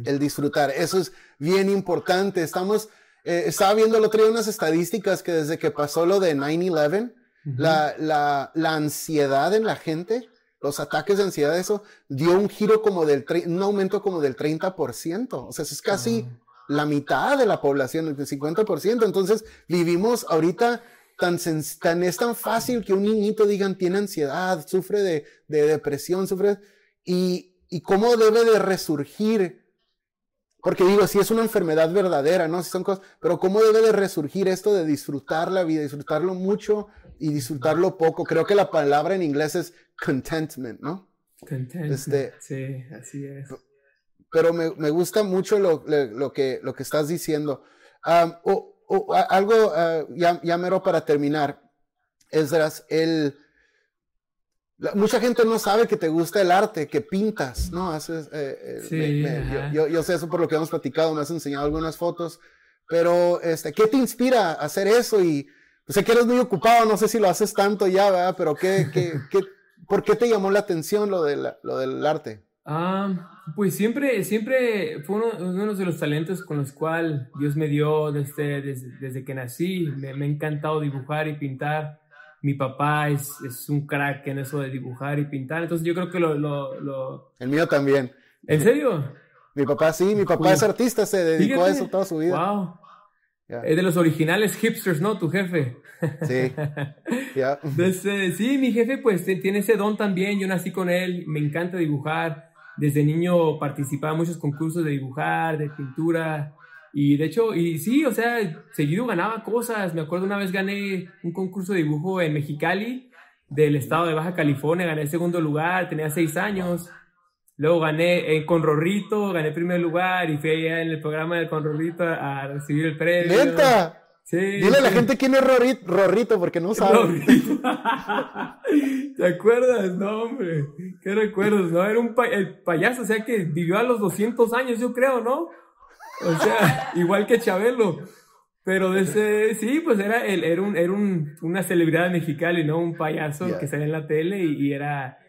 el disfrutar. Eso es bien importante. Estamos, eh, estaba viendo el otro día unas estadísticas que desde que pasó lo de 9-11, la, la, la, ansiedad en la gente, los ataques de ansiedad, eso dio un giro como del, un aumento como del 30%. O sea, eso es casi la mitad de la población, el 50%. Entonces, vivimos ahorita tan, tan, es tan fácil que un niñito digan tiene ansiedad, sufre de, de depresión, sufre, y, y cómo debe de resurgir. Porque digo, si es una enfermedad verdadera, ¿no? Si son cosas, pero cómo debe de resurgir esto de disfrutar la vida, disfrutarlo mucho y disfrutarlo poco. Creo que la palabra en inglés es contentment, ¿no? Contentment. Este, sí, así es. Pero me, me gusta mucho lo, lo, que, lo que estás diciendo. o, algo, uh, ya, ya mero para terminar, Esdras, el, mucha gente no sabe que te gusta el arte, que pintas, ¿no? Haces, eh, eh, sí, yo, yo, sé eso por lo que hemos platicado, me has enseñado algunas fotos, pero este, ¿qué te inspira a hacer eso? Y pues, sé que eres muy ocupado, no sé si lo haces tanto ya, ¿verdad? Pero ¿qué, qué, qué, ¿por qué te llamó la atención lo, de lo del arte? Ah, pues siempre, siempre fue uno, de los talentos con los cuales Dios me dio desde, desde, desde que nací. Me, me ha encantado dibujar y pintar mi papá es, es, un crack en eso de dibujar y pintar, entonces yo creo que lo... lo, lo... El mío también. ¿En serio? Mi papá sí, mi papá es artista, se dedicó a eso toda su vida. Wow. Es de los originales hipsters, ¿no? Tu jefe. Sí. Ya. Entonces, sí, mi jefe pues tiene ese don también, yo nací con él, me encanta dibujar. Desde niño participaba en muchos concursos de dibujar, de pintura. Y de hecho, y sí, o sea, seguido ganaba cosas. Me acuerdo una vez gané un concurso de dibujo en Mexicali, del estado de Baja California, gané el segundo lugar, tenía seis años. Luego gané eh, con Rorrito, gané primer lugar y fui allá en el programa de con Rorrito a, recibir el premio. ¡Neta! Sí. Dile a la gente quién es Rorrito, porque no sabe. ¿Te acuerdas? No, hombre. ¿Qué recuerdos? No, era un el payaso, o sea que vivió a los 200 años, yo creo, ¿no? O sea, igual que Chabelo. Pero de ese, sí, pues era, el, era, un, era un, una celebridad mexicana, ¿no? Un payaso que salía en la tele y, era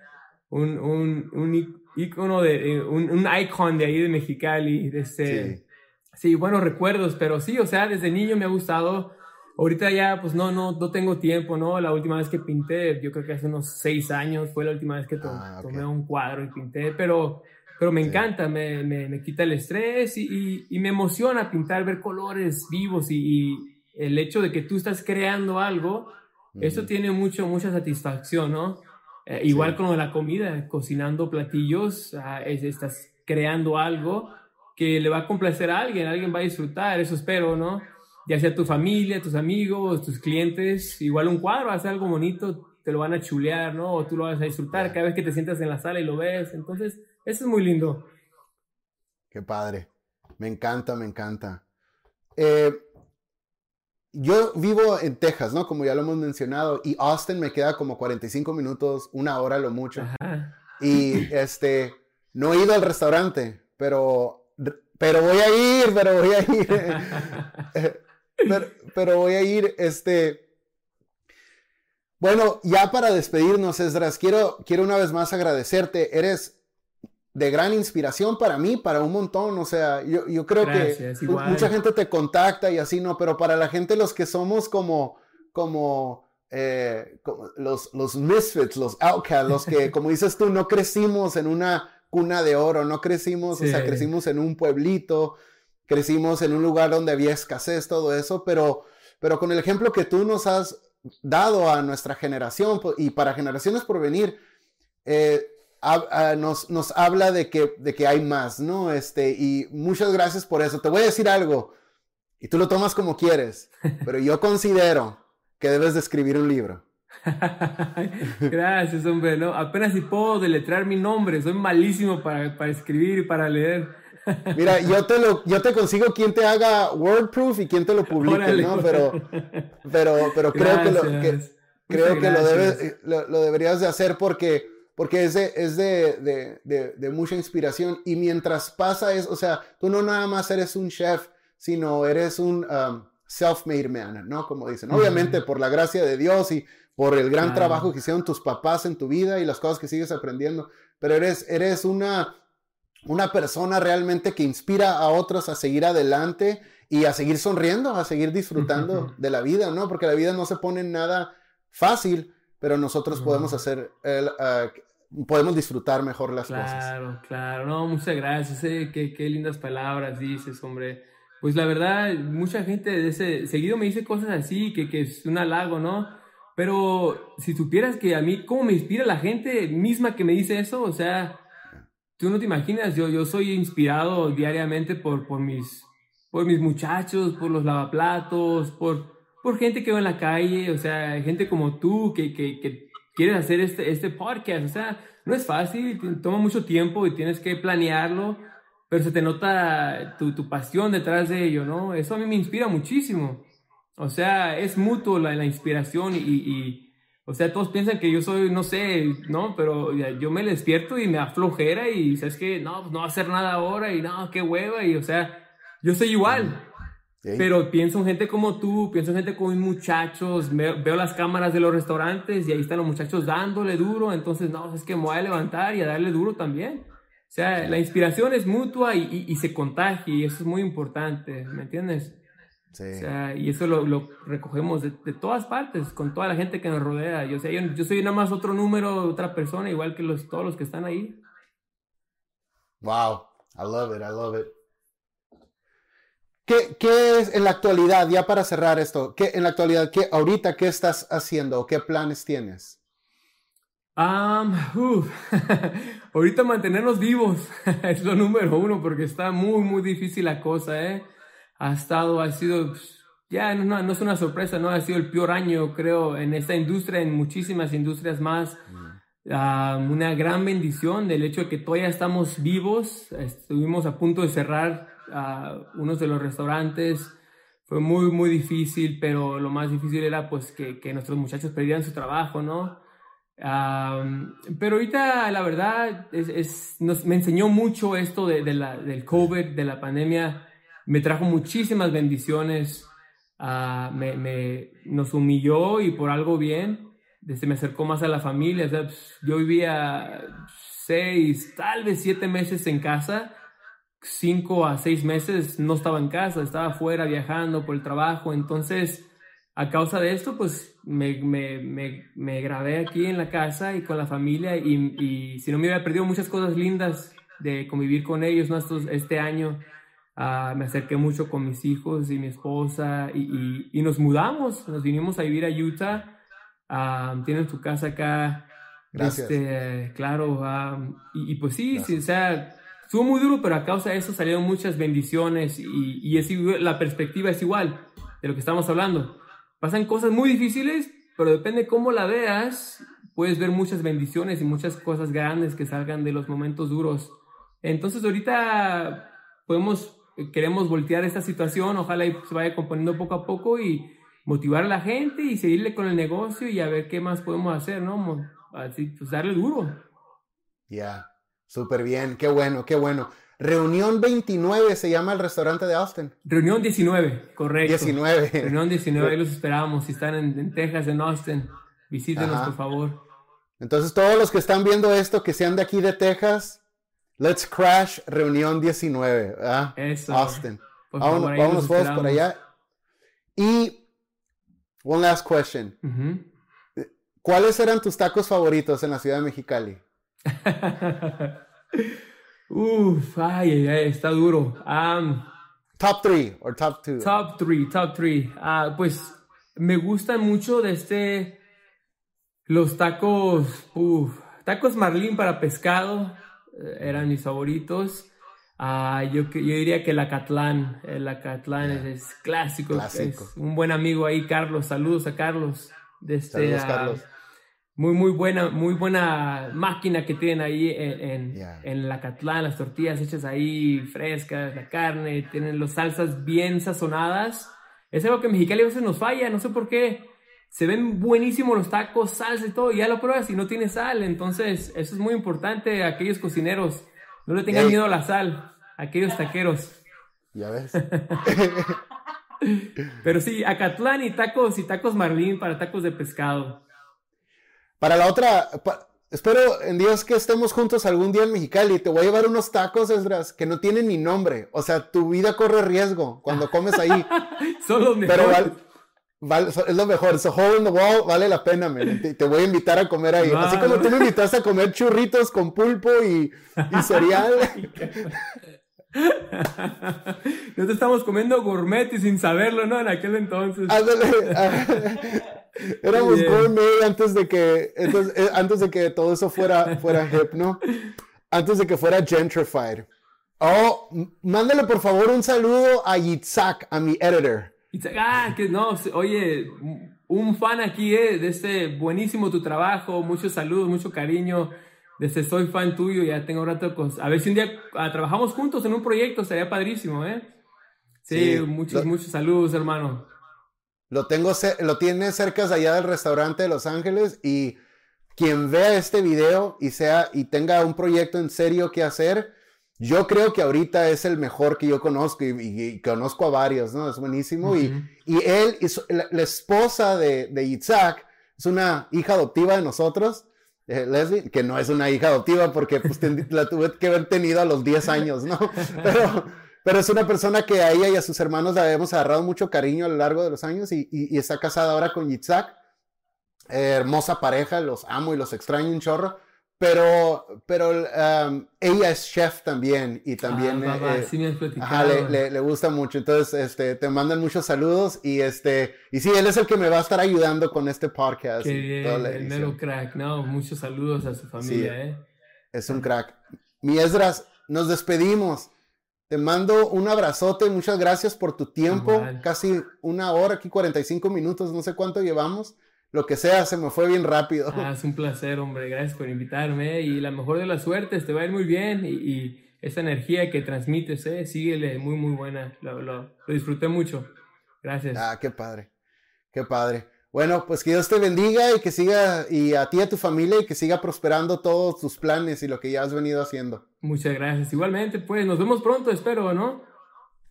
un, un, un ícono de, eh, un, un icon de ahí de Mexicali. De ese, sí. buenos recuerdos, pero sí, o sea, desde niño me ha gustado. Ahorita ya, pues no, no, no tengo tiempo, ¿no? La última vez que pinté, yo creo que hace unos seis años fue la última vez que ah, tomé un cuadro y pinté, pero pero me encanta, me, me, me, quita el estrés y, y, me emociona pintar, ver colores vivos y, el hecho de que tú estás creando algo, eso tiene mucho, mucha satisfacción, ¿no? Eh, igual con la comida, cocinando platillos, ah, estás creando algo que le va a complacer a alguien, alguien va a disfrutar, eso espero, ¿no? Ya sea tu familia, tus amigos, tus clientes, igual un cuadro, hace algo bonito, te lo van a chulear, ¿no? O tú lo vas a disfrutar cada vez que te sientas en la sala y lo ves, entonces eso es muy lindo. Qué padre. Me encanta, me encanta. Eh, yo vivo en Texas, ¿no? Como ya lo hemos mencionado, y Austin me queda como 45 minutos, una hora lo mucho. Y este, no he ido al restaurante, pero, pero voy a ir, pero voy a ir. pero, voy a ir, este. Bueno, ya para despedirnos, Esdras, quiero, quiero una vez más agradecerte. Eres de gran inspiración para mí, para un montón. O sea, yo, yo creo que mucha gente te contacta y así, ¿no? Pero para la gente, los que somos como, como, eh, los, los misfits, los outcasts, los que, como dices tú, no crecimos en una cuna de oro, no crecimos, o sea, crecimos en un pueblito, crecimos en un lugar donde había escasez, todo eso, pero, pero con el ejemplo que tú nos has dado a nuestra generación y para generaciones por venir, eh, nos, nos, habla de que, de que hay más, ¿no? Este, y muchas gracias por eso. Te voy a decir algo, y tú lo tomas como quieres, pero yo considero que debes de escribir un libro. gracias, hombre, ¿no? Apenas si puedo deletrar mi nombre, soy malísimo para, para escribir y para leer. Mira, yo te, lo, yo te consigo quien te haga wordproof y quien te lo publique, ¿no? Pero, pero, pero creo que, lo, creo que lo, debes, lo, lo deberías de hacer porque porque es, de, es de, de, de, mucha inspiración. Y mientras pasa eso, o sea, tú no nada más eres un chef, sino eres un um, self-made man, ¿no? Como dicen, obviamente por la gracia de Dios y por el gran trabajo que hicieron tus papás en tu vida y las cosas que sigues aprendiendo, pero eres, eres una, una persona realmente que inspira a otros a seguir adelante y a seguir sonriendo, a seguir disfrutando de la vida, ¿no? Porque la vida no se pone nada fácil, pero nosotros podemos hacer, el, ah, podemos disfrutar mejor las cosas. Claro, claro, no, muchas gracias, eh, qué, qué, lindas palabras dices, hombre. Pues la verdad, mucha gente de ese, seguido me dice cosas así, que, que es un halago, ¿no? Pero si supieras que a mí, ¿cómo me inspira la gente misma que me dice eso? O sea, tú no te imaginas, yo, yo soy inspirado diariamente por, por, mis, por mis muchachos, por los lavaplatos, por, por gente que va en la calle, o sea, gente como tú que, que, que quieres hacer este, este podcast, o sea, no es fácil, toma mucho tiempo y tienes que planearlo, pero se te nota tu, tu pasión detrás de ello, ¿no? Eso a mí me inspira muchísimo. O sea, es mutuo la, la inspiración y, y, o sea, todos piensan que yo soy, no sé, ¿no? Pero yo me despierto y me aflojera y, ¿sabes que No, pues no va a hacer nada ahora y no, qué hueva y, o sea, yo soy igual. Pero pienso en gente como tú, pienso en gente como muchachos, veo las cámaras de los restaurantes y ahí están los muchachos dándole duro, entonces no, es que me voy a levantar y a darle duro también. O sea, la inspiración es mutua y, y, se contagia y eso es muy importante, ¿me entiendes? Sí. O sea, y eso lo, lo recogemos de, de, todas partes, con toda la gente que nos rodea. Yo, yo, yo soy nada más otro número, otra persona, igual que los, todos los que están ahí. Wow, I love it, I love it. ¿Qué, ¿Qué, es en la actualidad, ya para cerrar esto, qué en la actualidad, qué ahorita, qué estás haciendo qué planes tienes? Um, ahorita mantenernos vivos es lo número uno porque está muy, muy difícil la cosa, ¿eh? Ha estado, ha sido, pues, ya no, no, es una sorpresa, ¿no? Ha sido el peor año, creo, en esta industria, en muchísimas industrias más. Ah, una gran bendición del hecho de que todavía estamos vivos. Estuvimos a punto de cerrar uh, unos de los restaurantes. Fue muy, muy difícil, pero lo más difícil era pues que, nuestros muchachos perdieran su trabajo, ¿no? pero ahorita la verdad es, nos, me enseñó mucho esto de, la, del COVID, de la pandemia. Me trajo muchísimas bendiciones. Me, me, nos humilló y por algo bien. Se me acercó más a la familia. Pues, yo vivía seis, tal vez siete meses en casa. Cinco a seis meses no estaba en casa, estaba fuera viajando por el trabajo. Entonces, a causa de esto, pues me, me, me, me grabé aquí en la casa y con la familia y, y, si no me hubiera perdido muchas cosas lindas de convivir con ellos ¿no? este año. Uh, me acerqué mucho con mis hijos y mi esposa y, y, y nos mudamos, nos vinimos a vivir a Utah. Uh, tienen su casa acá. Gracias. Este, claro, y, y, pues sí, sí, o sea, estuvo muy duro, pero a causa de eso salieron muchas bendiciones y, y es, la perspectiva es igual de lo que estamos hablando Pasan cosas muy difíciles, pero depende cómo la veas, puedes ver muchas bendiciones y muchas cosas grandes que salgan de los momentos duros. Entonces ahorita podemos, queremos voltear esta situación, ojalá se vaya componiendo poco a poco y motivar a la gente y seguirle con el negocio y a ver qué más podemos hacer, ¿no? Así, pues darle duro. Ya, súper bien, qué bueno, qué bueno. Reunión 29 se llama el restaurante de Austin. Reunión 19, correcto. 19. Reunión 19, ahí los esperamos. Si están en, Texas, en Austin, visítenos, por favor. Entonces, todos los que están viendo esto, que sean de aquí de Texas, let's crash Reunión 19, Eso. Austin. Vamos, todos por allá. Y, one last question. ¿Cuáles eran tus tacos favoritos en la ciudad de Mexicali? Uf, ay, ay, está duro. top 3 o top 2. Top 3, top 3. Ah, pues me gustan mucho de este los tacos, uf, tacos marlín para pescado eh, eran mis favoritos. Ah, yo, yo diría que la Catlán, el Acatlán es, clásico, clásico. Es un buen amigo ahí, Carlos. Saludos a Carlos. De este, Saludos, Carlos muy, muy buena, muy buena máquina que tienen ahí en, en, en la Catlán, las tortillas hechas ahí frescas, la carne, tienen las salsas bien sazonadas. Es algo que en Mexicali a veces nos falla, no sé por qué. Se ven buenísimos los tacos, salsa y todo, y ya lo pruebas y no tiene sal. Entonces, eso es muy importante a aquellos cocineros. No le tengan miedo a la sal, a aquellos taqueros. Ya ves. Pero sí, Acatlán y tacos y tacos marlín para tacos de pescado. Para la otra, espero en Dios que estemos juntos algún día en Mexicali. Te voy a llevar unos tacos, Esdras, que no tienen ni nombre. O sea, tu vida corre riesgo cuando comes ahí. Son los mejores. Pero es lo mejor. So hole in the wall vale la pena, Te, te, voy a invitar a comer ahí. Así como tú me invitaste a comer churritos con pulpo y, y cereal. te estamos comiendo gourmet y sin saberlo, ¿no? En aquel entonces. Éramos gourmet antes de que, eh, antes de que todo eso fuera, fuera hip, ¿no? Antes de que fuera gentrified. Oh, mándale por favor un saludo a Yitzhak, a mi editor. ah, que no, oye, un fan aquí, eh, de este buenísimo tu trabajo, muchos saludos, mucho cariño. Desde soy fan tuyo, ya tengo rato. A ver si un día ah, trabajamos juntos en un proyecto, sería padrísimo, ¿eh? Sí, muchos, muchos saludos, hermano. Lo tengo, lo tiene cerca de allá del restaurante de Los Ángeles y quien vea este video y sea y tenga un proyecto en serio que hacer, yo creo que ahorita es el mejor que yo conozco y, conozco a varios, ¿no? Es buenísimo. y, y, él, y la, esposa de, de Isaac, es una hija adoptiva de nosotros, eh, Leslie, que no es una hija adoptiva porque pues, la tuve que haber tenido a los 10 años, ¿no? Pero pero es una persona que a ella y a sus hermanos la hemos agarrado mucho cariño a lo largo de los años y, está casada ahora con Yitzhak. hermosa pareja, los amo y los extraño un chorro. Pero, pero um, ella es chef también y también ah, eh, sí me ajá, le, le, gusta mucho. Entonces, este, te mandan muchos saludos y este, y sí, él es el que me va a estar ayudando con este podcast. Qué bien, el mero crack, no, muchos saludos a su familia, eh. Es un crack. Mi Esdras, nos despedimos. Te mando un abrazote, muchas gracias por tu tiempo. Casi una hora, aquí 45 minutos, no sé cuánto llevamos. lo que sea, se me fue bien rápido. Ah, es un placer, hombre. Gracias por invitarme. Y la mejor de las suertes, te va a ir muy bien. Y, esa energía que transmites, eh, síguele, muy, muy buena. Lo, lo, disfruté mucho. Gracias. Ah, qué padre. Qué padre. Bueno, pues que Dios te bendiga y que siga, y a ti y a tu familia, y que siga prosperando todos tus planes y lo que ya has venido haciendo. Muchas gracias. Igualmente, pues nos vemos pronto, espero, ¿no?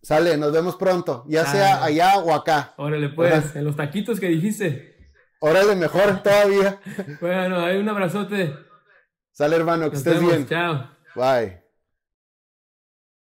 Sale, nos vemos pronto, ya sea allá o acá. Órale, pues, en los taquitos que dijiste. Órale, mejor todavía. bueno, hay un abrazote. Sale, hermano, que estés bien. Chao. Bye.